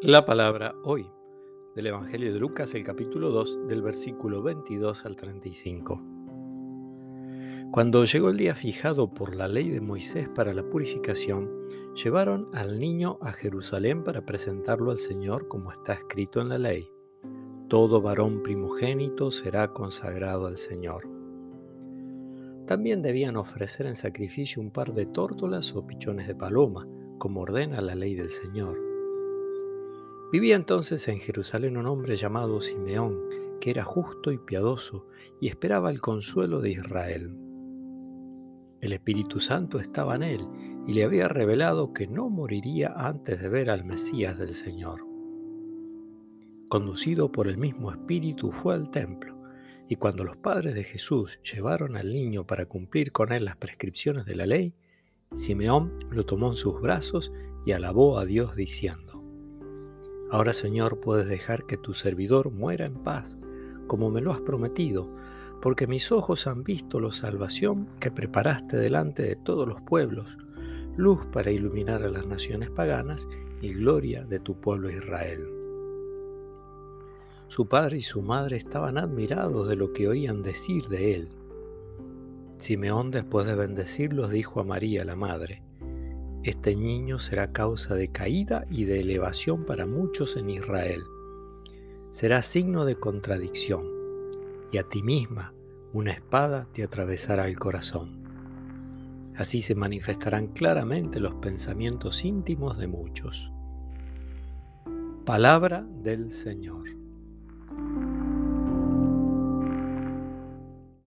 La palabra hoy del Evangelio de Lucas, el capítulo 2, del versículo 22 al 35. Cuando llegó el día fijado por la ley de Moisés para la purificación, llevaron al niño a Jerusalén para presentarlo al Señor como está escrito en la ley. Todo varón primogénito será consagrado al Señor. También debían ofrecer en sacrificio un par de tórtolas o pichones de paloma, como ordena la ley del Señor. Vivía entonces en Jerusalén un hombre llamado Simeón, que era justo y piadoso y esperaba el consuelo de Israel. El Espíritu Santo estaba en él y le había revelado que no moriría antes de ver al Mesías del Señor. Conducido por el mismo Espíritu fue al templo, y cuando los padres de Jesús llevaron al niño para cumplir con él las prescripciones de la ley, Simeón lo tomó en sus brazos y alabó a Dios diciendo, Ahora Señor puedes dejar que tu servidor muera en paz, como me lo has prometido, porque mis ojos han visto la salvación que preparaste delante de todos los pueblos, luz para iluminar a las naciones paganas y gloria de tu pueblo Israel. Su padre y su madre estaban admirados de lo que oían decir de él. Simeón, después de bendecirlos, dijo a María, la madre, este niño será causa de caída y de elevación para muchos en Israel. Será signo de contradicción, y a ti misma una espada te atravesará el corazón. Así se manifestarán claramente los pensamientos íntimos de muchos. Palabra del Señor.